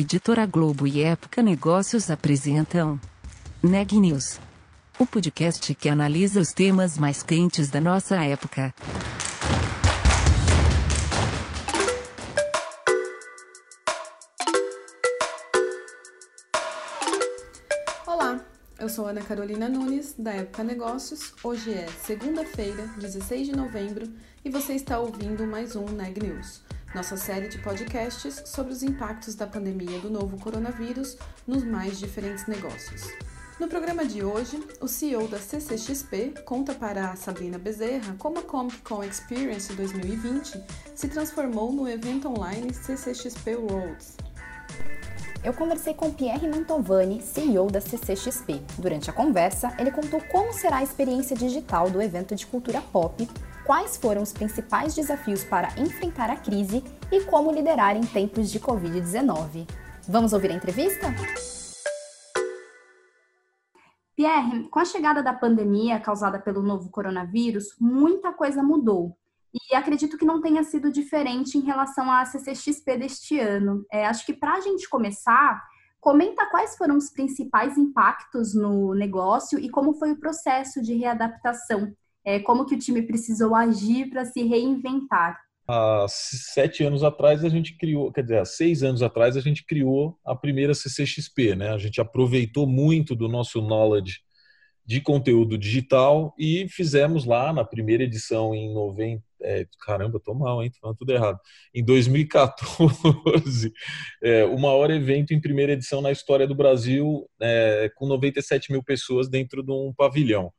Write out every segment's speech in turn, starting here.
Editora Globo e Época Negócios apresentam Neg News, o podcast que analisa os temas mais quentes da nossa época. Olá, eu sou Ana Carolina Nunes, da Época Negócios. Hoje é segunda-feira, 16 de novembro, e você está ouvindo mais um Neg News nossa série de podcasts sobre os impactos da pandemia do novo coronavírus nos mais diferentes negócios. No programa de hoje, o CEO da CCXP conta para a Sabrina Bezerra como a Comic Con Experience 2020 se transformou no evento online CCXP Worlds. Eu conversei com Pierre Mantovani, CEO da CCXP. Durante a conversa, ele contou como será a experiência digital do evento de cultura pop quais foram os principais desafios para enfrentar a crise e como liderar em tempos de Covid-19. Vamos ouvir a entrevista? Pierre, com a chegada da pandemia causada pelo novo coronavírus, muita coisa mudou. E acredito que não tenha sido diferente em relação à CCXP deste ano. É, acho que para a gente começar, comenta quais foram os principais impactos no negócio e como foi o processo de readaptação é, como que o time precisou agir para se reinventar? Há sete anos atrás a gente criou, quer dizer, há seis anos atrás a gente criou a primeira CCXP, né? A gente aproveitou muito do nosso knowledge de conteúdo digital e fizemos lá na primeira edição em 90, é, caramba, tô mal, hein? Tô falando tudo errado. Em 2014, é, o maior evento em primeira edição na história do Brasil, é, com 97 mil pessoas dentro de um pavilhão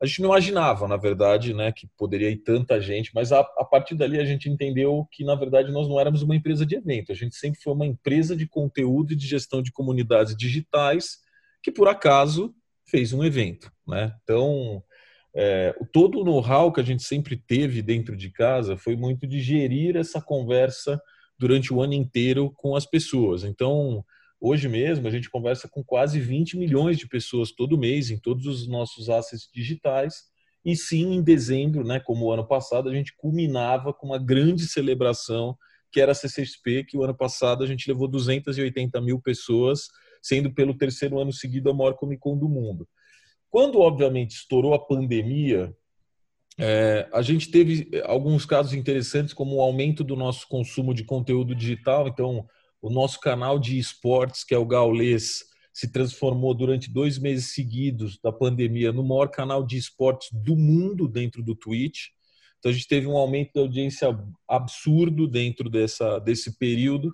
a gente não imaginava, na verdade, né, que poderia ir tanta gente, mas a, a, partir dali a gente entendeu que, na verdade, nós não éramos uma empresa de evento, a gente sempre foi uma empresa de conteúdo e de gestão de comunidades digitais que, por acaso, fez um evento. Né? Então, é, todo o know-how que a gente sempre teve dentro de casa foi muito de gerir essa conversa durante o ano inteiro com as pessoas. Então, Hoje mesmo, a gente conversa com quase 20 milhões de pessoas todo mês em todos os nossos assets digitais. E sim, em dezembro, né, como o ano passado, a gente culminava com uma grande celebração que era a CCXP, que o ano passado a gente levou 280 mil pessoas, sendo pelo terceiro ano seguido a maior Comic Con do mundo. Quando, obviamente, estourou a pandemia, é, a gente teve alguns casos interessantes, como o aumento do nosso consumo de conteúdo digital. Então, o nosso canal de esportes, que é o Gaulês, se transformou durante dois meses seguidos da pandemia no maior canal de esportes do mundo dentro do Twitch. Então a gente teve um aumento da audiência absurdo dentro dessa, desse período.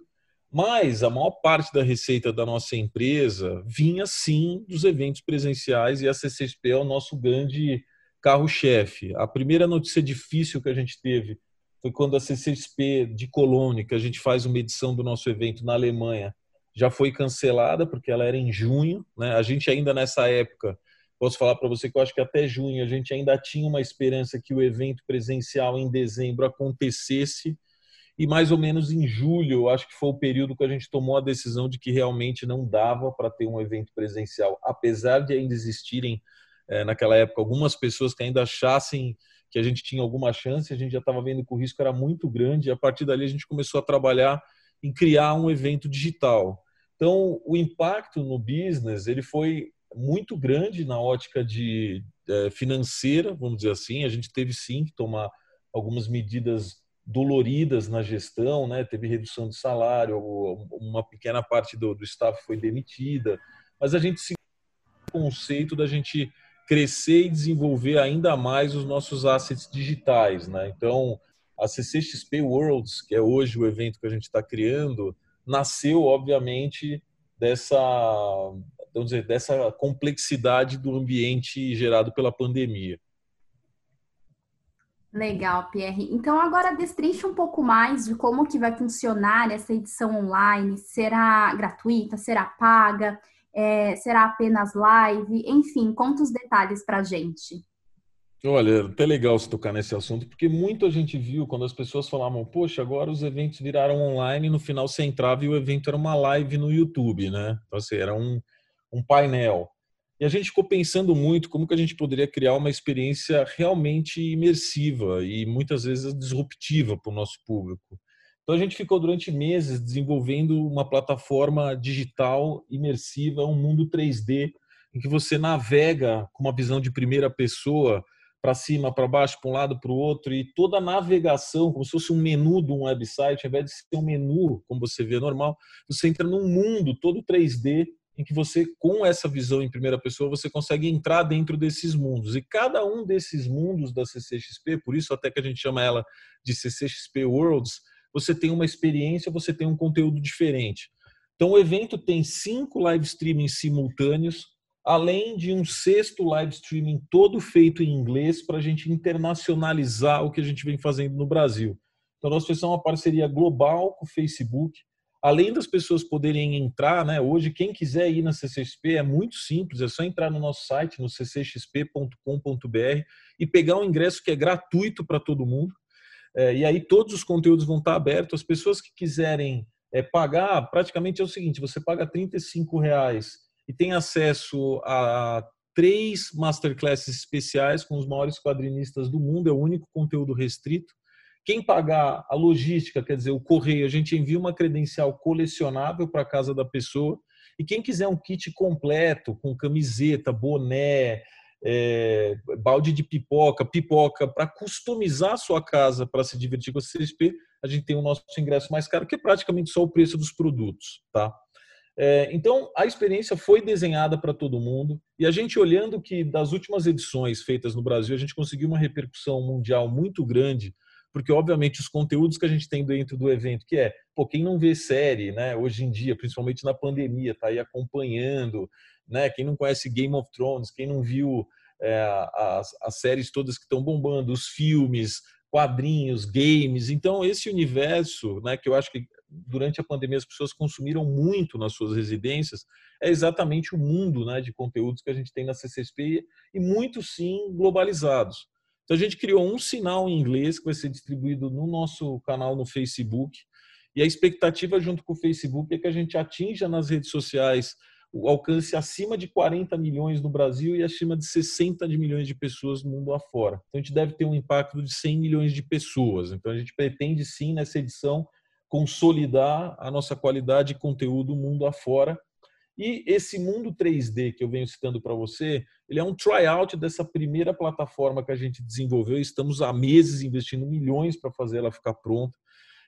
Mas a maior parte da receita da nossa empresa vinha sim dos eventos presenciais e a CCXP é o nosso grande carro-chefe. A primeira notícia difícil que a gente teve foi quando a CCXP de Colônia, que a gente faz uma edição do nosso evento na Alemanha, já foi cancelada, porque ela era em junho. Né? A gente ainda nessa época, posso falar para você que eu acho que até junho a gente ainda tinha uma esperança que o evento presencial em dezembro acontecesse. E mais ou menos em julho, acho que foi o período que a gente tomou a decisão de que realmente não dava para ter um evento presencial, apesar de ainda existirem é, naquela época algumas pessoas que ainda achassem que a gente tinha alguma chance, a gente já estava vendo que o risco era muito grande, e a partir dali a gente começou a trabalhar em criar um evento digital. Então, o impacto no business ele foi muito grande na ótica de é, financeira, vamos dizer assim. A gente teve sim que tomar algumas medidas doloridas na gestão, né? Teve redução de salário, uma pequena parte do, do staff foi demitida, mas a gente se conceito da gente crescer e desenvolver ainda mais os nossos assets digitais. Né? Então, a CCXP Worlds, que é hoje o evento que a gente está criando, nasceu, obviamente, dessa, vamos dizer, dessa complexidade do ambiente gerado pela pandemia. Legal, Pierre. Então agora destrinche um pouco mais de como que vai funcionar essa edição online. Será gratuita? Será paga? É, será apenas live? Enfim, conta os detalhes para a gente. Olha, é até legal você tocar nesse assunto, porque muito a gente viu quando as pessoas falavam, poxa, agora os eventos viraram online, no final você entrava e o evento era uma live no YouTube, né? Então, assim, era um, um painel. E a gente ficou pensando muito como que a gente poderia criar uma experiência realmente imersiva e muitas vezes disruptiva para o nosso público. Então a gente ficou durante meses desenvolvendo uma plataforma digital imersiva, um mundo 3D, em que você navega com uma visão de primeira pessoa para cima, para baixo, para um lado, para o outro, e toda a navegação, como se fosse um menu de um website, ao invés de ser um menu, como você vê normal, você entra num mundo todo 3D em que você, com essa visão em primeira pessoa, você consegue entrar dentro desses mundos. E cada um desses mundos da CCXP, por isso até que a gente chama ela de CCXP Worlds, você tem uma experiência, você tem um conteúdo diferente. Então o evento tem cinco live streamings simultâneos, além de um sexto live streaming todo feito em inglês para a gente internacionalizar o que a gente vem fazendo no Brasil. Então nós fizemos uma parceria global com o Facebook, além das pessoas poderem entrar, né? Hoje, quem quiser ir na CCXP é muito simples, é só entrar no nosso site, no ccxp.com.br e pegar um ingresso que é gratuito para todo mundo. É, e aí todos os conteúdos vão estar abertos. As pessoas que quiserem é, pagar, praticamente é o seguinte: você paga R$ reais e tem acesso a três masterclasses especiais com os maiores quadrinistas do mundo, é o único conteúdo restrito. Quem pagar a logística, quer dizer, o correio, a gente envia uma credencial colecionável para a casa da pessoa. E quem quiser um kit completo, com camiseta, boné, é, balde de pipoca, pipoca, para customizar a sua casa para se divertir com a CSP, a gente tem o nosso ingresso mais caro, que é praticamente só o preço dos produtos. Tá? É, então, a experiência foi desenhada para todo mundo e a gente olhando que das últimas edições feitas no Brasil, a gente conseguiu uma repercussão mundial muito grande porque obviamente os conteúdos que a gente tem dentro do evento, que é, pô, quem não vê série, né, hoje em dia, principalmente na pandemia, tá aí acompanhando, né, quem não conhece Game of Thrones, quem não viu é, as, as séries todas que estão bombando, os filmes, quadrinhos, games, então esse universo, né, que eu acho que durante a pandemia as pessoas consumiram muito nas suas residências, é exatamente o mundo, né, de conteúdos que a gente tem na CCSP e muito sim globalizados. Então a gente criou um sinal em inglês que vai ser distribuído no nosso canal no Facebook. E a expectativa junto com o Facebook é que a gente atinja nas redes sociais o alcance acima de 40 milhões no Brasil e acima de 60 de milhões de pessoas no mundo afora. Então a gente deve ter um impacto de 100 milhões de pessoas. Então a gente pretende sim nessa edição consolidar a nossa qualidade de conteúdo mundo afora e esse mundo 3D que eu venho citando para você, ele é um tryout dessa primeira plataforma que a gente desenvolveu. Estamos há meses investindo milhões para fazer ela ficar pronta.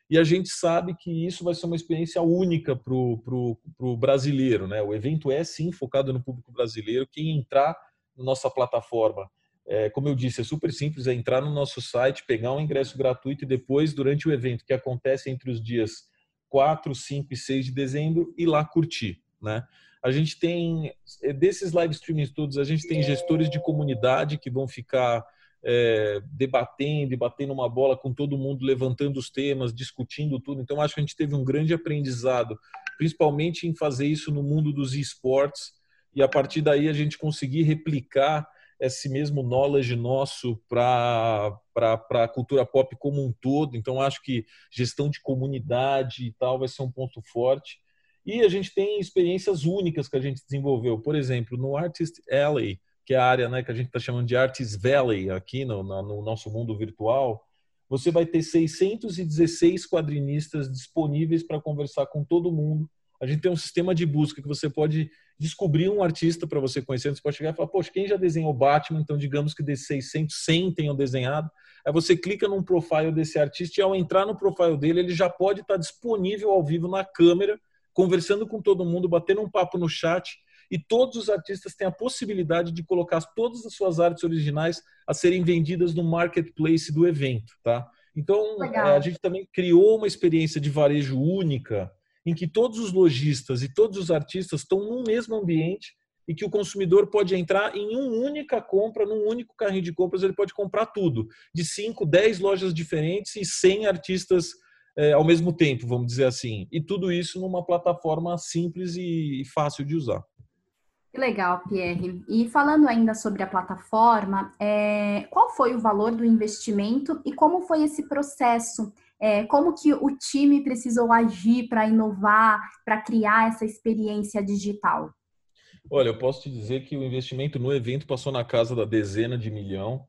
E a gente sabe que isso vai ser uma experiência única para o brasileiro. Né? O evento é sim focado no público brasileiro. Quem entrar na nossa plataforma, é, como eu disse, é super simples: é entrar no nosso site, pegar um ingresso gratuito e depois, durante o evento, que acontece entre os dias 4, 5 e 6 de dezembro, ir lá curtir. Né? A gente tem, é, desses live streamings todos, a gente tem gestores de comunidade que vão ficar é, debatendo batendo uma bola com todo mundo, levantando os temas, discutindo tudo. Então, acho que a gente teve um grande aprendizado, principalmente em fazer isso no mundo dos esportes, e a partir daí a gente conseguir replicar esse mesmo knowledge nosso para a cultura pop como um todo. Então, acho que gestão de comunidade e tal vai ser um ponto forte. E a gente tem experiências únicas que a gente desenvolveu. Por exemplo, no Artist Alley, que é a área né, que a gente está chamando de Artist Valley aqui no, no nosso mundo virtual, você vai ter 616 quadrinistas disponíveis para conversar com todo mundo. A gente tem um sistema de busca que você pode descobrir um artista para você conhecer. Você pode chegar e falar, poxa, quem já desenhou Batman? Então, digamos que desses 600, 100 tenham desenhado. Aí você clica num profile desse artista e ao entrar no profile dele, ele já pode estar disponível ao vivo na câmera conversando com todo mundo, batendo um papo no chat. E todos os artistas têm a possibilidade de colocar todas as suas artes originais a serem vendidas no marketplace do evento, tá? Então, Legal. É, a gente também criou uma experiência de varejo única, em que todos os lojistas e todos os artistas estão no mesmo ambiente e que o consumidor pode entrar em uma única compra, num único carrinho de compras, ele pode comprar tudo, de 5, 10 lojas diferentes e 100 artistas é, ao mesmo tempo, vamos dizer assim. E tudo isso numa plataforma simples e fácil de usar. Que legal, Pierre. E falando ainda sobre a plataforma, é, qual foi o valor do investimento e como foi esse processo? É, como que o time precisou agir para inovar, para criar essa experiência digital? Olha, eu posso te dizer que o investimento no evento passou na casa da dezena de milhão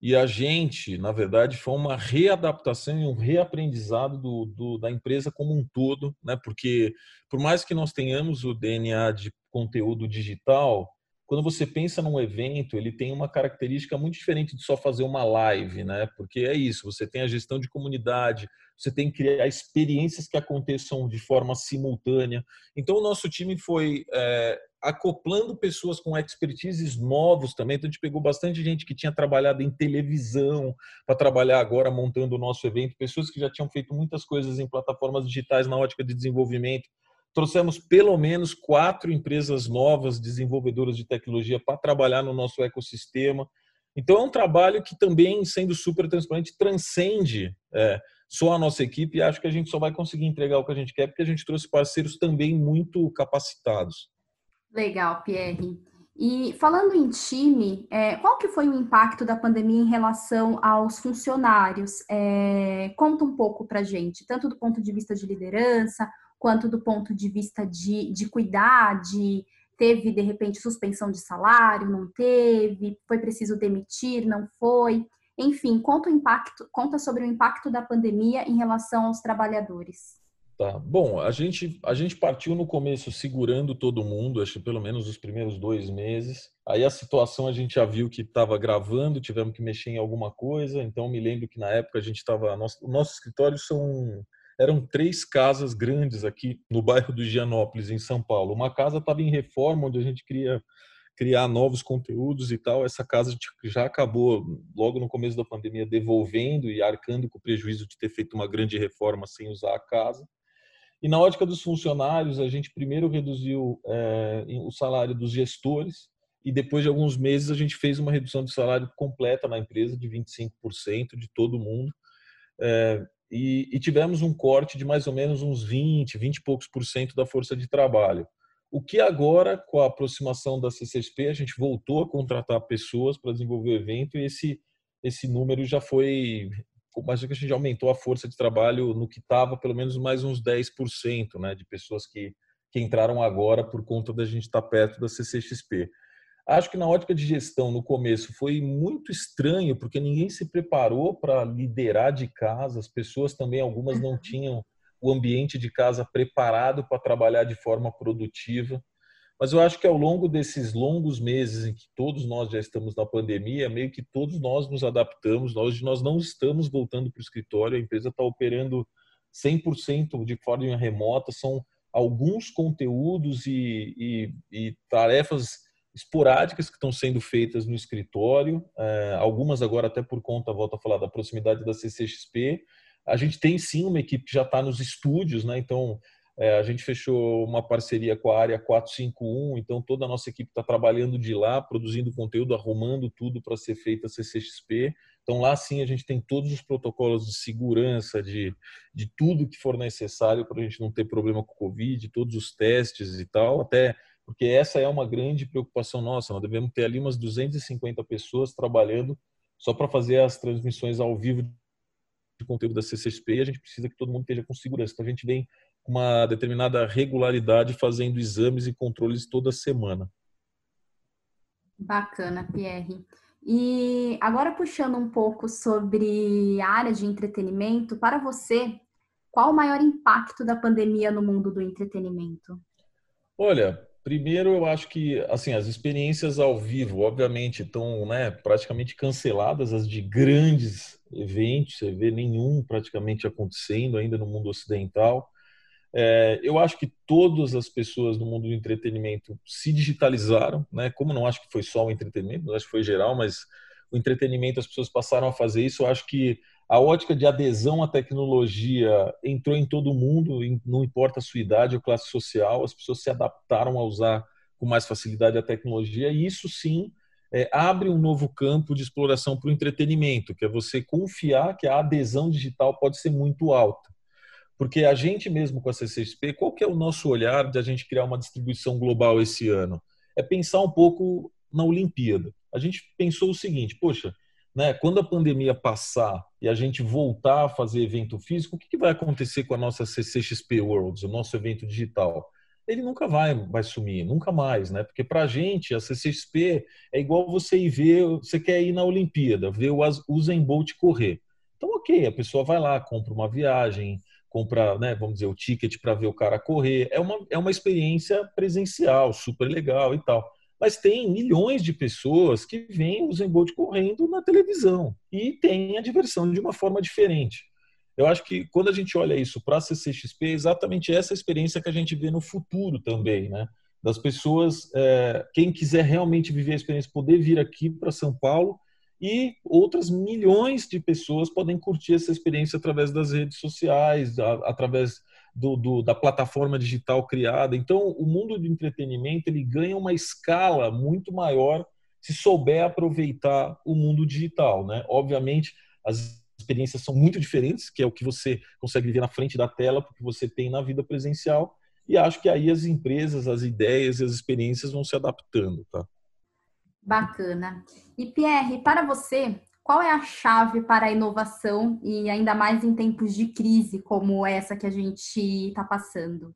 E a gente, na verdade, foi uma readaptação e um reaprendizado do, do, da empresa como um todo, né? porque por mais que nós tenhamos o DNA de conteúdo digital, quando você pensa num evento, ele tem uma característica muito diferente de só fazer uma live, né? Porque é isso, você tem a gestão de comunidade, você tem que criar experiências que aconteçam de forma simultânea. Então, o nosso time foi é, acoplando pessoas com expertises novos também. Então, a gente pegou bastante gente que tinha trabalhado em televisão para trabalhar agora montando o nosso evento, pessoas que já tinham feito muitas coisas em plataformas digitais na ótica de desenvolvimento trouxemos pelo menos quatro empresas novas desenvolvedoras de tecnologia para trabalhar no nosso ecossistema. Então é um trabalho que também, sendo super transparente, transcende é, só a nossa equipe e acho que a gente só vai conseguir entregar o que a gente quer porque a gente trouxe parceiros também muito capacitados. Legal, Pierre. E falando em time, é, qual que foi o impacto da pandemia em relação aos funcionários? É, conta um pouco para gente, tanto do ponto de vista de liderança, quanto do ponto de vista de, de cuidar, de teve de repente suspensão de salário, não teve, foi preciso demitir, não foi. Enfim, conta o impacto, conta sobre o impacto da pandemia em relação aos trabalhadores. Tá. Bom, a gente, a gente partiu no começo segurando todo mundo, acho que pelo menos os primeiros dois meses. Aí a situação a gente já viu que estava gravando, tivemos que mexer em alguma coisa. Então me lembro que na época a gente estava. Nosso, o nosso escritório são eram três casas grandes aqui no bairro do Gianópolis, em São Paulo. Uma casa estava em reforma, onde a gente queria criar novos conteúdos e tal. Essa casa já acabou, logo no começo da pandemia, devolvendo e arcando com o prejuízo de ter feito uma grande reforma sem usar a casa. E na ótica dos funcionários, a gente primeiro reduziu é, o salário dos gestores e depois de alguns meses a gente fez uma redução de salário completa na empresa de 25% de todo mundo. É, e, e, tivemos um corte de mais ou menos uns 20, 20 e poucos por cento da força de trabalho. O que agora, com a aproximação da CCSP, a gente voltou a contratar pessoas para desenvolver o evento e esse, esse número já foi. Mas a gente aumentou a força de trabalho no que estava, pelo menos mais uns 10% né, de pessoas que, que entraram agora por conta da gente estar tá perto da CCXP. Acho que na ótica de gestão, no começo, foi muito estranho, porque ninguém se preparou para liderar de casa, as pessoas também, algumas não uhum. tinham o ambiente de casa preparado para trabalhar de forma produtiva. Mas eu acho que ao longo desses longos meses em que todos nós já estamos na pandemia, meio que todos nós nos adaptamos. Hoje nós não estamos voltando para o escritório, a empresa está operando 100% de forma remota. São alguns conteúdos e, e, e tarefas esporádicas que estão sendo feitas no escritório, é, algumas agora até por conta, volto a falar, da proximidade da CCXP. A gente tem sim uma equipe que já está nos estúdios, né? então é, a gente fechou uma parceria com a área 451, então toda a nossa equipe está trabalhando de lá, produzindo conteúdo, arrumando tudo para ser feita a CCXP. Então lá sim a gente tem todos os protocolos de segurança, de, de tudo que for necessário para a gente não ter problema com o Covid, todos os testes e tal, até porque essa é uma grande preocupação nossa. Nós devemos ter ali umas 250 pessoas trabalhando só para fazer as transmissões ao vivo de conteúdo da CCSP e a gente precisa que todo mundo esteja com segurança. Então a gente vem com uma determinada regularidade fazendo exames e controles toda semana. Bacana, Pierre. E agora puxando um pouco sobre a área de entretenimento, para você, qual o maior impacto da pandemia no mundo do entretenimento? Olha, Primeiro, eu acho que assim as experiências ao vivo, obviamente, estão né, praticamente canceladas, as de grandes eventos, você vê nenhum praticamente acontecendo ainda no mundo ocidental. É, eu acho que todas as pessoas no mundo do entretenimento se digitalizaram, né? Como não acho que foi só o entretenimento, acho que foi geral, mas o entretenimento as pessoas passaram a fazer isso. Eu acho que a ótica de adesão à tecnologia entrou em todo mundo, não importa a sua idade ou classe social, as pessoas se adaptaram a usar com mais facilidade a tecnologia, e isso sim é, abre um novo campo de exploração para o entretenimento, que é você confiar que a adesão digital pode ser muito alta. Porque a gente mesmo com a CCXP, qual que é o nosso olhar de a gente criar uma distribuição global esse ano? É pensar um pouco na Olimpíada. A gente pensou o seguinte, poxa, né? Quando a pandemia passar e a gente voltar a fazer evento físico, o que, que vai acontecer com a nossa CCXP Worlds, o nosso evento digital? ele nunca vai, vai sumir, nunca mais, né? Porque para a gente, a CCXP é igual você ir ver, você quer ir na Olimpíada, ver o Usain Bolt correr. Então, ok, a pessoa vai lá, compra uma viagem, compra, né, vamos dizer, o ticket para ver o cara correr. É uma, é uma experiência presencial, super legal e tal. Mas tem milhões de pessoas que veem o Usain Bolt correndo na televisão e tem a diversão de uma forma diferente. Eu acho que quando a gente olha isso para a CCXP, é exatamente essa experiência que a gente vê no futuro também, né? Das pessoas, é, quem quiser realmente viver a experiência, poder vir aqui para São Paulo e outras milhões de pessoas podem curtir essa experiência através das redes sociais, através do, do, da plataforma digital criada. Então, o mundo do entretenimento ele ganha uma escala muito maior se souber aproveitar o mundo digital, né? Obviamente, as experiências são muito diferentes, que é o que você consegue viver na frente da tela, porque você tem na vida presencial. E acho que aí as empresas, as ideias e as experiências vão se adaptando, tá? Bacana. E Pierre, para você, qual é a chave para a inovação e ainda mais em tempos de crise como essa que a gente está passando?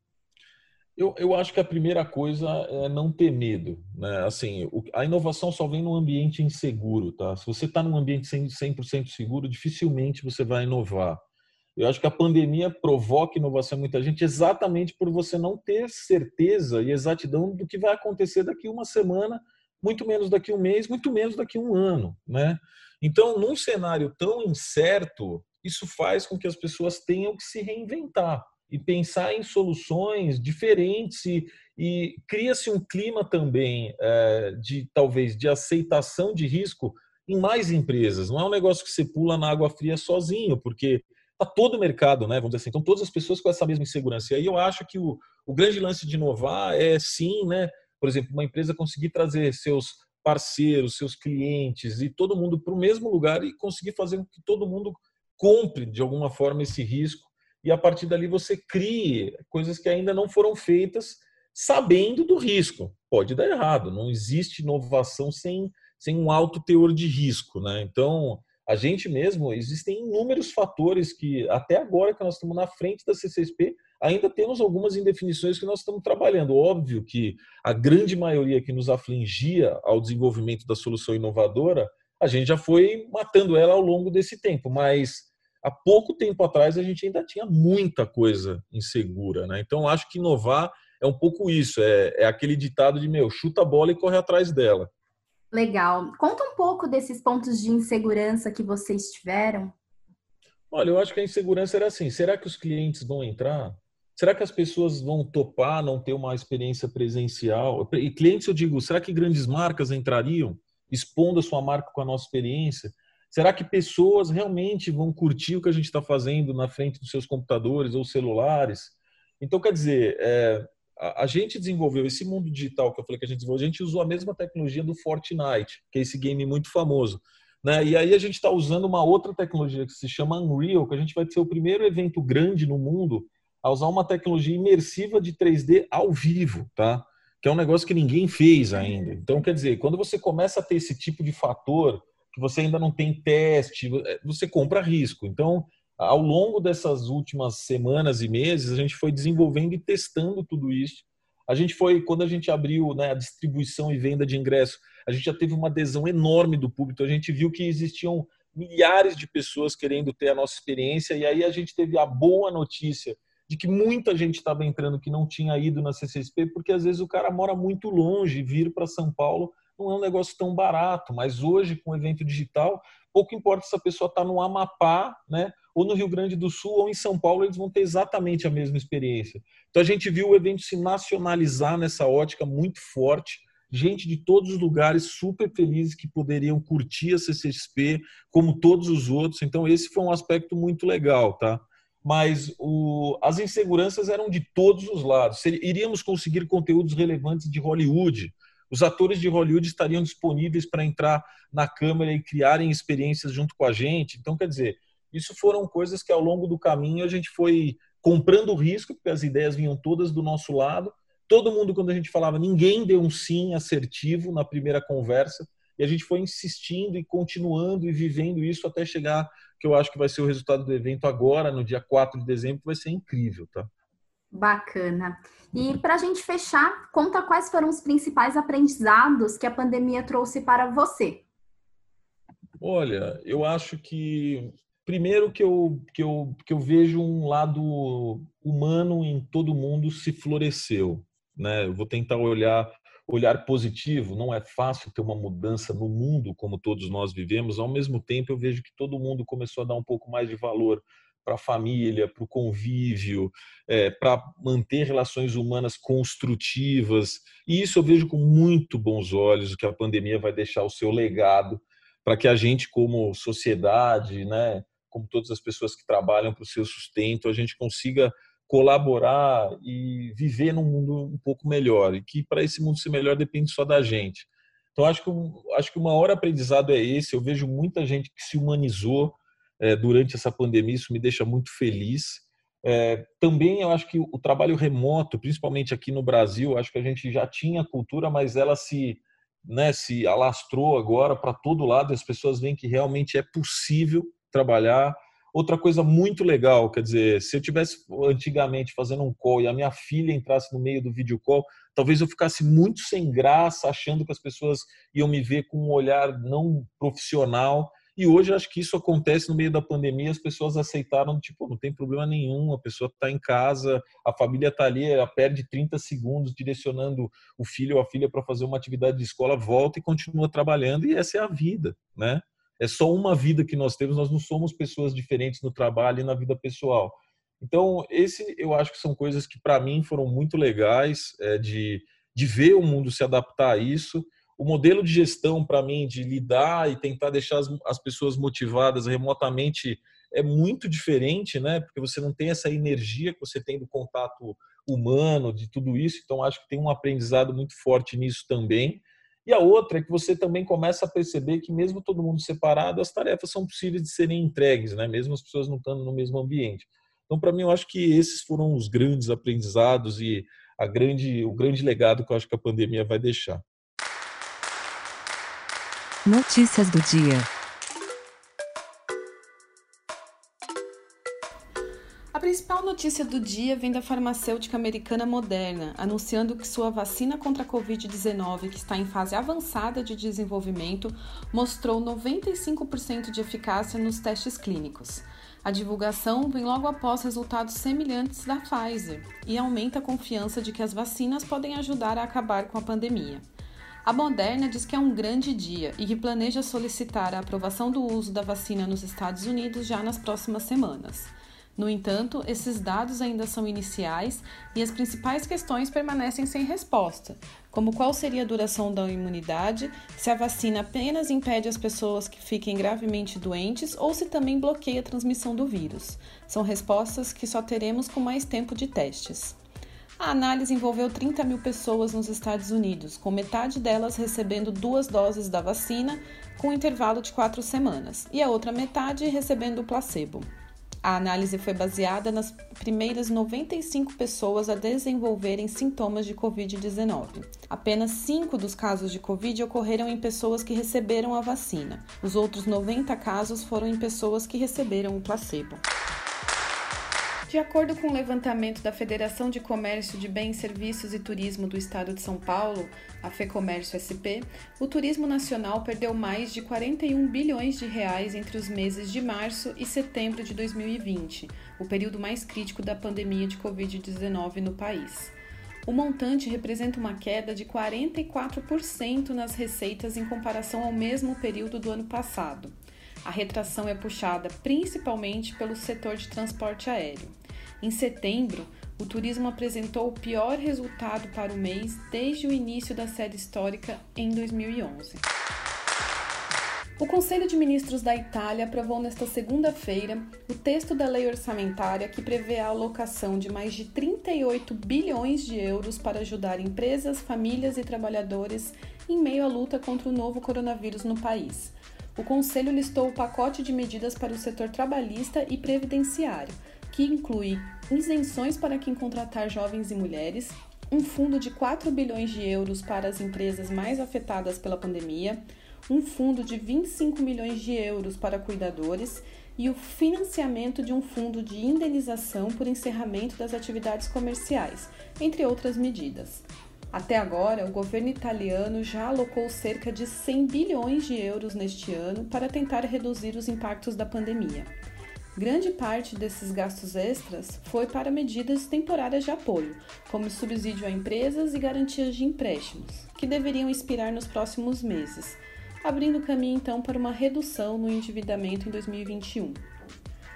Eu, eu acho que a primeira coisa é não ter medo. Né? Assim, o, a inovação só vem num ambiente inseguro. Tá? Se você está num ambiente 100%, 100 seguro, dificilmente você vai inovar. Eu acho que a pandemia provoca inovação em muita gente exatamente por você não ter certeza e exatidão do que vai acontecer daqui uma semana, muito menos daqui um mês, muito menos daqui um ano. Né? Então, num cenário tão incerto, isso faz com que as pessoas tenham que se reinventar e pensar em soluções diferentes e, e cria-se um clima também é, de talvez de aceitação de risco em mais empresas. Não é um negócio que você pula na água fria sozinho, porque está todo o mercado, né? Vamos dizer assim, então todas as pessoas com essa mesma insegurança. E aí eu acho que o, o grande lance de inovar é sim, né? Por exemplo, uma empresa conseguir trazer seus parceiros, seus clientes e todo mundo para o mesmo lugar e conseguir fazer com que todo mundo compre de alguma forma esse risco e a partir dali você crie coisas que ainda não foram feitas sabendo do risco. Pode dar errado, não existe inovação sem, sem um alto teor de risco. Né? Então, a gente mesmo, existem inúmeros fatores que, até agora que nós estamos na frente da CCSP, ainda temos algumas indefinições que nós estamos trabalhando. Óbvio que a grande maioria que nos afligia ao desenvolvimento da solução inovadora, a gente já foi matando ela ao longo desse tempo, mas há pouco tempo atrás a gente ainda tinha muita coisa insegura, né? Então acho que inovar é um pouco isso, é, é aquele ditado de meu, chuta a bola e corre atrás dela. Legal. Conta um pouco desses pontos de insegurança que vocês tiveram. Olha, eu acho que a insegurança era assim: será que os clientes vão entrar? Será que as pessoas vão topar não ter uma experiência presencial? E clientes, eu digo, será que grandes marcas entrariam expondo a sua marca com a nossa experiência? Será que pessoas realmente vão curtir o que a gente está fazendo na frente dos seus computadores ou celulares? Então, quer dizer, é, a, a, gente desenvolveu esse mundo digital que eu falei que a gente desenvolveu, a gente usou a mesma tecnologia do Fortnite, que é esse game muito famoso. Né? E aí a gente está usando uma outra tecnologia que se chama Unreal, que a gente vai ser o primeiro evento grande no mundo a usar uma tecnologia imersiva de 3D ao vivo, tá? Que é um negócio que ninguém fez ainda. Então, quer dizer, quando você começa a ter esse tipo de fator que você ainda não tem teste, é, você compra risco. Então, ao longo dessas últimas semanas e meses, a gente foi desenvolvendo e testando tudo isso. A gente foi, quando a gente abriu né, a distribuição e venda de ingresso, a gente já teve uma adesão enorme do público. A gente viu que existiam milhares de pessoas querendo ter a nossa experiência, e aí a gente teve a boa notícia de que muita gente estava entrando que não tinha ido na CCSP, porque às vezes o cara mora muito longe, vir para São Paulo não é um negócio tão barato, mas hoje, com o evento digital, pouco importa se a pessoa está no Amapá, né, ou no Rio Grande do Sul, ou em São Paulo, eles vão ter exatamente a mesma experiência. Então a gente viu o evento se nacionalizar nessa ótica muito forte, gente de todos os lugares super felizes que poderiam curtir a CCXP, como todos os outros. Então esse foi um aspecto muito legal, tá? Mas o, as inseguranças eram de todos os lados. Iríamos conseguir conteúdos relevantes de Hollywood, os atores de Hollywood estariam disponíveis para entrar na câmera e criarem experiências junto com a gente. Então, quer dizer, isso foram coisas que ao longo do caminho a gente foi comprando risco, porque as ideias vinham todas do nosso lado. Todo mundo, quando a gente falava, ninguém deu um sim assertivo na primeira conversa. E a gente foi insistindo e continuando e vivendo isso até chegar, que eu acho que vai ser o resultado do evento agora, no dia 4 de dezembro, que vai ser incrível, tá? Bacana. E para a gente fechar, conta quais foram os principais aprendizados que a pandemia trouxe para você. Olha, eu acho que primeiro que eu, que eu, que eu vejo um lado humano em todo mundo se floresceu. Né? Eu vou tentar olhar olhar positivo. Não é fácil ter uma mudança no mundo como todos nós vivemos. Ao mesmo tempo, eu vejo que todo mundo começou a dar um pouco mais de valor para a família, para o convívio, é, para manter relações humanas construtivas. E isso eu vejo com muito bons olhos o que a pandemia vai deixar o seu legado para que a gente, como sociedade, né, como todas as pessoas que trabalham para o seu sustento, a gente consiga colaborar e viver num mundo um pouco melhor. E que para esse mundo ser melhor depende só da gente. Então acho que acho que o maior aprendizado é esse. Eu vejo muita gente que se humanizou é, durante essa pandemia, isso me deixa muito feliz. É, também eu acho que o trabalho remoto, principalmente aqui no Brasil, acho que a gente já tinha cultura, mas ela se, né, se alastrou agora para todo lado. As pessoas veem que realmente é possível trabalhar. Outra coisa muito legal, quer dizer, se eu tivesse antigamente fazendo um call e a minha filha entrasse no meio do vídeo call, talvez eu ficasse muito sem graça, achando que as pessoas iam me ver com um olhar não profissional. E hoje acho que isso acontece no meio da pandemia, as pessoas aceitaram, tipo, não tem problema nenhum, a pessoa está em casa, a família está ali, ela perde 30 segundos direcionando o filho ou a filha para fazer uma atividade de escola, volta e continua trabalhando, e essa é a vida, né? É só uma vida que nós temos, nós não somos pessoas diferentes no trabalho e na vida pessoal. Então, esse eu acho que são coisas que para mim foram muito legais, é, de, de ver o mundo se adaptar a isso o modelo de gestão para mim de lidar e tentar deixar as, as, pessoas motivadas remotamente é muito diferente, né? Porque você não tem essa energia que você tem do contato humano, de tudo isso. Então acho que tem um aprendizado muito forte nisso também. E a outra é que você também começa a perceber que mesmo todo mundo separado, as tarefas são possíveis de serem entregues, né? Mesmo as pessoas não estando no mesmo ambiente. Então para mim eu acho que esses foram os grandes aprendizados e a grande o grande legado que eu acho que a pandemia vai deixar. Notícias do dia. Principal notícia do dia vem da farmacêutica americana Moderna, anunciando que sua vacina contra a Covid-19, que está em fase avançada de desenvolvimento, mostrou 95% de eficácia nos testes clínicos. A divulgação vem logo após resultados semelhantes da Pfizer e aumenta a confiança de que as vacinas podem ajudar a acabar com a pandemia. A Moderna diz que é um grande dia e que planeja solicitar a aprovação do uso da vacina nos Estados Unidos já nas próximas semanas. No entanto, esses dados ainda são iniciais e as principais questões permanecem sem resposta, como qual seria a duração da imunidade, se a vacina apenas impede as pessoas que fiquem gravemente doentes ou se também bloqueia a transmissão do vírus. São respostas que só teremos com mais tempo de testes. A análise envolveu 30 mil pessoas nos Estados Unidos, com metade delas recebendo duas doses da vacina, com um intervalo de quatro semanas, e a outra metade recebendo o placebo. A análise foi baseada nas primeiras 95 pessoas a desenvolverem sintomas de Covid-19. Apenas 5 dos casos de Covid ocorreram em pessoas que receberam a vacina. Os outros 90 casos foram em pessoas que receberam o placebo. De acordo com o levantamento da Federação de Comércio de Bens, Serviços e Turismo do Estado de São Paulo, a FEComércio SP, o turismo nacional perdeu mais de 41 bilhões de reais entre os meses de março e setembro de 2020, o período mais crítico da pandemia de Covid-19 no país. O montante representa uma queda de 44% nas receitas em comparação ao mesmo período do ano passado. A retração é puxada principalmente pelo setor de transporte aéreo. Em setembro, o turismo apresentou o pior resultado para o mês desde o início da série histórica em 2011. O Conselho de Ministros da Itália aprovou nesta segunda-feira o texto da lei orçamentária que prevê a alocação de mais de 38 bilhões de euros para ajudar empresas, famílias e trabalhadores em meio à luta contra o novo coronavírus no país. O Conselho listou o pacote de medidas para o setor trabalhista e previdenciário, que inclui isenções para quem contratar jovens e mulheres, um fundo de 4 bilhões de euros para as empresas mais afetadas pela pandemia, um fundo de 25 milhões de euros para cuidadores e o financiamento de um fundo de indenização por encerramento das atividades comerciais, entre outras medidas. Até agora, o governo italiano já alocou cerca de 100 bilhões de euros neste ano para tentar reduzir os impactos da pandemia. Grande parte desses gastos extras foi para medidas temporárias de apoio, como subsídio a empresas e garantias de empréstimos, que deveriam expirar nos próximos meses, abrindo caminho então para uma redução no endividamento em 2021.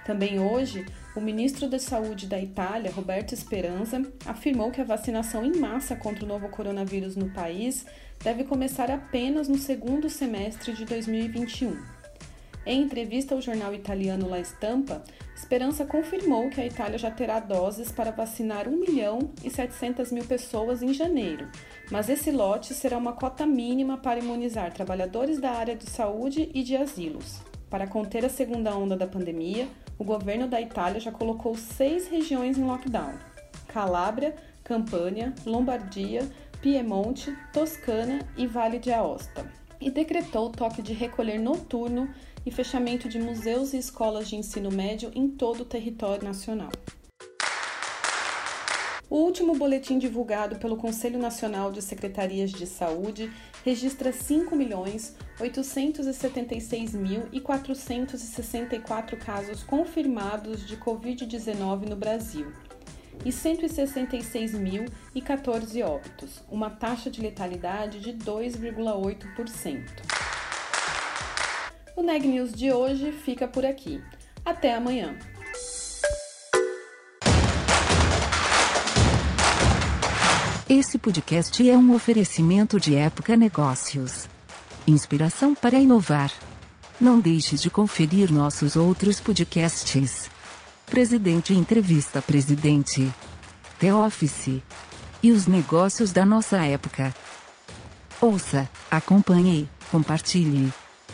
Também hoje, o ministro da Saúde da Itália, Roberto Speranza, afirmou que a vacinação em massa contra o novo coronavírus no país deve começar apenas no segundo semestre de 2021. Em entrevista ao jornal italiano La Stampa, Sperança confirmou que a Itália já terá doses para vacinar 1 milhão e 700 mil pessoas em janeiro, mas esse lote será uma cota mínima para imunizar trabalhadores da área de saúde e de asilos. Para conter a segunda onda da pandemia, o governo da Itália já colocou seis regiões em lockdown: Calábria, Campânia, Lombardia, Piemonte, Toscana e Vale de Aosta. E decretou toque de recolher noturno e fechamento de museus e escolas de ensino médio em todo o território nacional. O último boletim divulgado pelo Conselho Nacional de Secretarias de Saúde registra 5.876.464 casos confirmados de Covid-19 no Brasil e 166.014 óbitos, uma taxa de letalidade de 2,8%. O Neg News de hoje fica por aqui. Até amanhã! Esse podcast é um oferecimento de Época Negócios. Inspiração para inovar. Não deixe de conferir nossos outros podcasts. Presidente Entrevista Presidente. The Office. E os negócios da nossa época. Ouça, acompanhe, compartilhe.